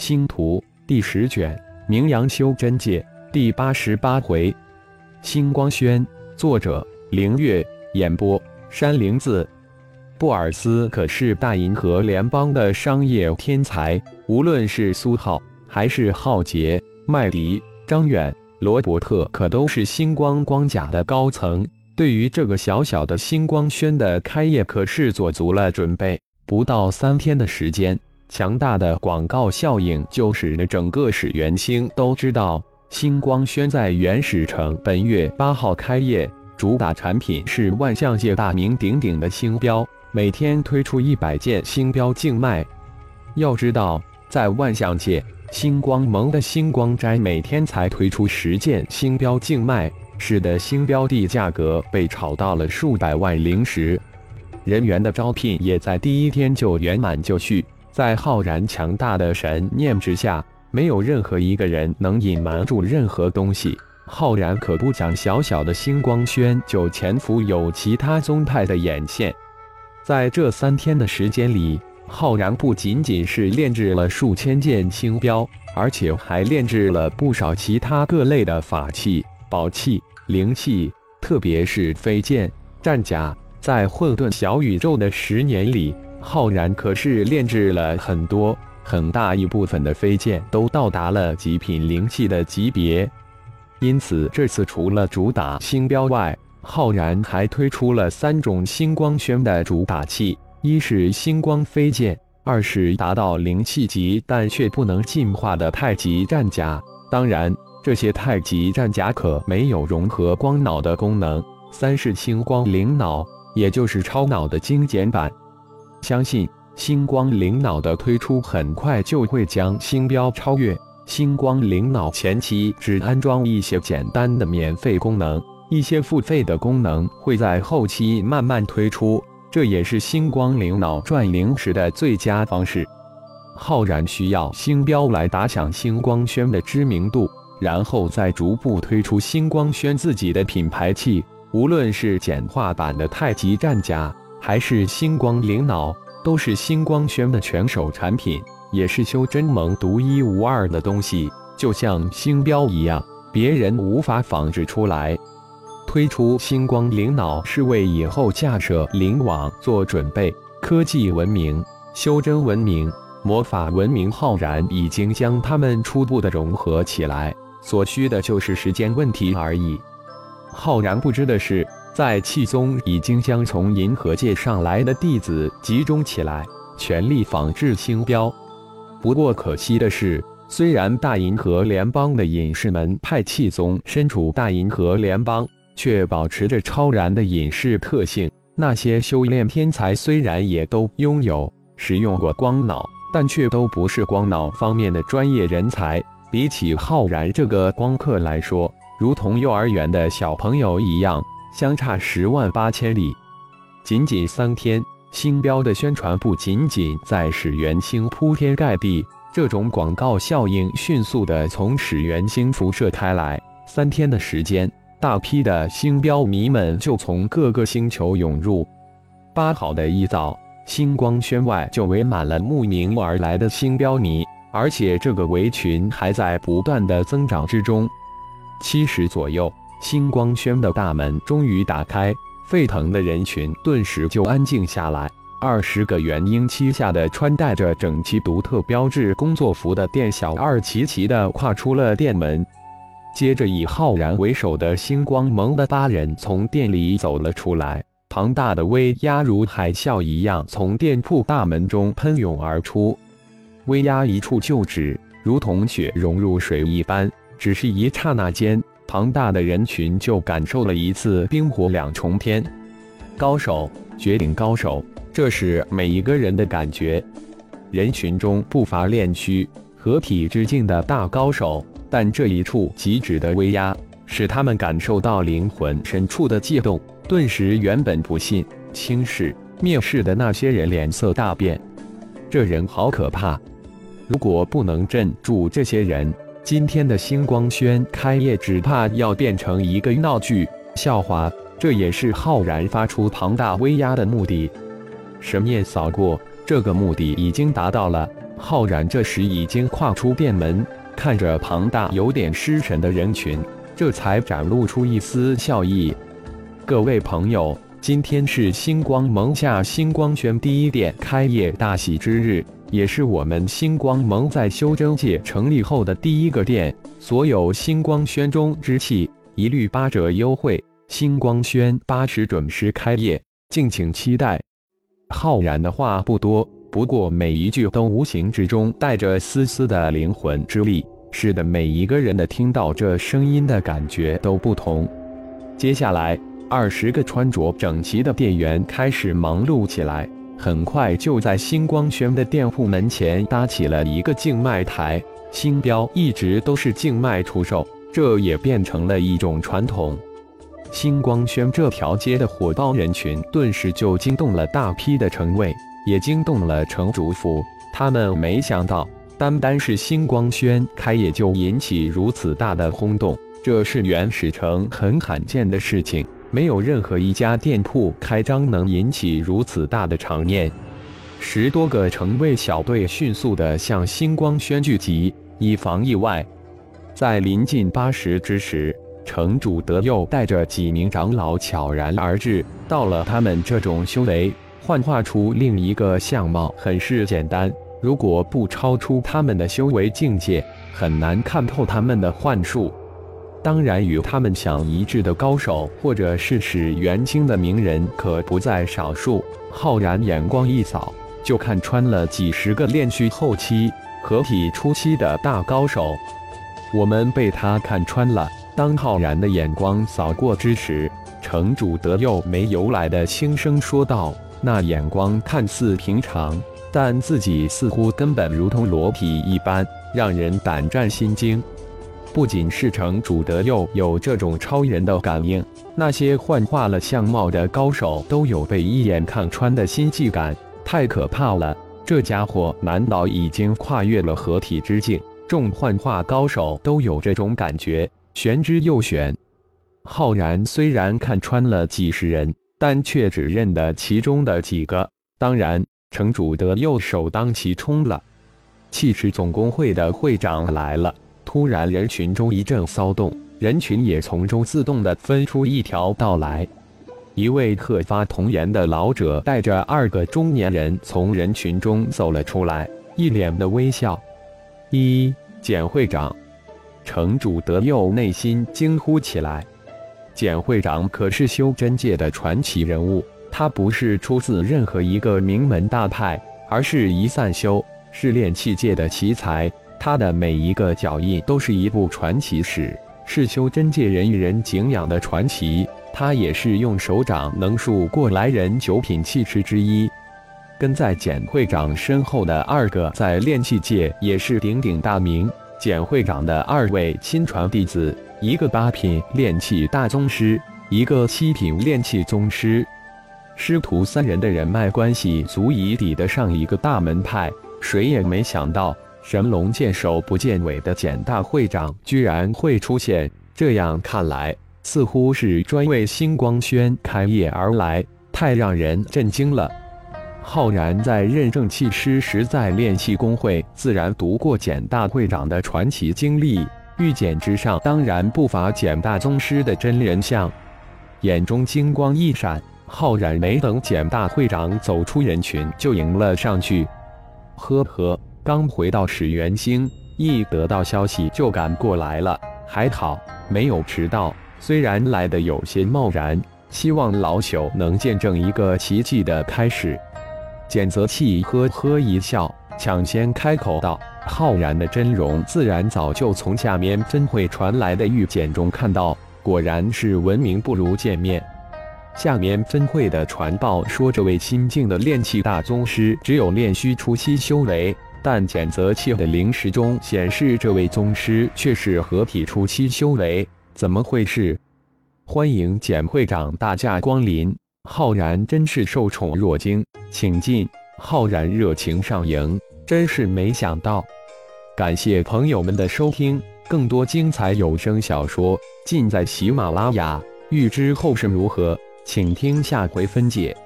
星图第十卷，名扬修真界第八十八回，星光轩。作者：凌月。演播：山灵子。布尔斯可是大银河联邦的商业天才，无论是苏浩，还是浩杰、麦迪、张远、罗伯特，可都是星光光甲的高层。对于这个小小的星光轩的开业，可是做足了准备。不到三天的时间，强大的广告效应就使得整个始元星都知道，星光轩在原始城本月八号开业，主打产品是万象界大名鼎鼎的星标。每天推出一百件星标竞卖。要知道，在万象界，星光盟的星光斋每天才推出十件星标竞卖，使得星标的价格被炒到了数百万灵石。人员的招聘也在第一天就圆满就绪。在浩然强大的神念之下，没有任何一个人能隐瞒住任何东西。浩然可不讲，小小的星光轩就潜伏有其他宗派的眼线。在这三天的时间里，浩然不仅仅是炼制了数千件星标，而且还炼制了不少其他各类的法器、宝器、灵器，特别是飞剑、战甲。在混沌小宇宙的十年里，浩然可是炼制了很多，很大一部分的飞剑都到达了极品灵器的级别。因此，这次除了主打星标外，浩然还推出了三种星光轩的主打器，一是星光飞剑，二是达到灵气级但却不能进化的太极战甲。当然，这些太极战甲可没有融合光脑的功能。三是星光灵脑，也就是超脑的精简版。相信星光灵脑的推出很快就会将星标超越。星光灵脑前期只安装一些简单的免费功能。一些付费的功能会在后期慢慢推出，这也是星光灵脑赚灵石的最佳方式。浩然需要星标来打响星光轩的知名度，然后再逐步推出星光轩自己的品牌器。无论是简化版的太极战甲，还是星光灵脑，都是星光轩的全手产品，也是修真盟独一无二的东西，就像星标一样，别人无法仿制出来。推出星光灵脑是为以后架设灵网做准备。科技文明、修真文明、魔法文明，浩然已经将它们初步的融合起来，所需的就是时间问题而已。浩然不知的是，在气宗已经将从银河界上来的弟子集中起来，全力仿制星标。不过可惜的是，虽然大银河联邦的隐士门派气宗身处大银河联邦。却保持着超然的隐士特性。那些修炼天才虽然也都拥有使用过光脑，但却都不是光脑方面的专业人才。比起浩然这个光客来说，如同幼儿园的小朋友一样，相差十万八千里。仅仅三天，星标的宣传不仅仅在始元星铺天盖地，这种广告效应迅速的从始元星辐射开来。三天的时间。大批的星标迷们就从各个星球涌入。八号的一早，星光轩外就围满了慕名而来的星标迷，而且这个围群还在不断的增长之中。七时左右，星光轩的大门终于打开，沸腾的人群顿时就安静下来。二十个元婴期下的穿戴着整齐独特标志工作服的店小二齐齐的跨出了店门。接着，以浩然为首的星光盟的八人从店里走了出来，庞大的威压如海啸一样从店铺大门中喷涌而出，威压一触就止，如同血融入水一般。只是一刹那间，庞大的人群就感受了一次冰火两重天。高手，绝顶高手，这是每一个人的感觉。人群中不乏炼躯、合体之境的大高手。但这一处极致的威压，使他们感受到灵魂深处的悸动，顿时原本不信、轻视、蔑视的那些人脸色大变。这人好可怕！如果不能镇住这些人，今天的星光轩开业只怕要变成一个闹剧、笑话。这也是浩然发出庞大威压的目的。神念扫过，这个目的已经达到了。浩然这时已经跨出店门，看着庞大有点失神的人群，这才展露出一丝笑意。各位朋友，今天是星光盟下星光轩第一店开业大喜之日，也是我们星光盟在修真界成立后的第一个店。所有星光轩中之气一律八折优惠，星光轩八时准时开业，敬请期待。浩然的话不多。不过每一句都无形之中带着丝丝的灵魂之力，使得每一个人的听到这声音的感觉都不同。接下来，二十个穿着整齐的店员开始忙碌起来，很快就在星光轩的店铺门前搭起了一个竞卖台。星标一直都是竞卖出售，这也变成了一种传统。星光轩这条街的火爆人群，顿时就惊动了大批的城卫。也惊动了城主府，他们没想到，单单是星光轩开业就引起如此大的轰动，这是原始城很罕见的事情，没有任何一家店铺开张能引起如此大的场面。十多个城卫小队迅速地向星光轩聚集，以防意外。在临近八时之时，城主德佑带着几名长老悄然而至，到了他们这种修为。幻化出另一个相貌很是简单，如果不超出他们的修为境界，很难看透他们的幻术。当然，与他们想一致的高手，或者是使元清的名人，可不在少数。浩然眼光一扫，就看穿了几十个炼虚后期、合体初期的大高手。我们被他看穿了。当浩然的眼光扫过之时，城主德佑没由来的轻声说道。那眼光看似平常，但自己似乎根本如同裸体一般，让人胆战心惊。不仅是城主德佑有这种超人的感应，那些幻化了相貌的高手都有被一眼看穿的心悸感，太可怕了！这家伙难道已经跨越了合体之境？众幻化高手都有这种感觉，玄之又玄。浩然虽然看穿了几十人。但却只认得其中的几个，当然，城主德佑首当其冲了。气势总工会的会长来了！突然，人群中一阵骚动，人群也从中自动的分出一条道来。一位鹤发童颜的老者带着二个中年人从人群中走了出来，一脸的微笑。一简会长，城主德佑内心惊呼起来。简会长可是修真界的传奇人物，他不是出自任何一个名门大派，而是一散修，是炼器界的奇才。他的每一个脚印都是一部传奇史，是修真界人与人敬仰的传奇。他也是用手掌能数过来人九品气师之一。跟在简会长身后的二个在炼器界也是鼎鼎大名，简会长的二位亲传弟子。一个八品炼器大宗师，一个七品炼器宗师，师徒三人的人脉关系足以抵得上一个大门派。谁也没想到，神龙见首不见尾的简大会长居然会出现。这样看来，似乎是专为星光轩开业而来，太让人震惊了。浩然在任正气师时，在炼器工会自然读过简大会长的传奇经历。玉简之上，当然不乏简大宗师的真人像。眼中金光一闪，浩然没等简大会长走出人群，就迎了上去。呵呵，刚回到始元星，一得到消息就赶过来了，还好没有迟到。虽然来的有些贸然，希望老朽能见证一个奇迹的开始。简泽气呵呵一笑，抢先开口道。浩然的真容，自然早就从下面分会传来的玉简中看到。果然是闻名不如见面。下面分会的传报说，这位新晋的炼气大宗师只有炼虚初期修为，但简泽器的灵石中显示，这位宗师却是合体初期修为。怎么回事？欢迎简会长大驾光临，浩然真是受宠若惊，请进。浩然热情上迎。真是没想到！感谢朋友们的收听，更多精彩有声小说尽在喜马拉雅。欲知后事如何，请听下回分解。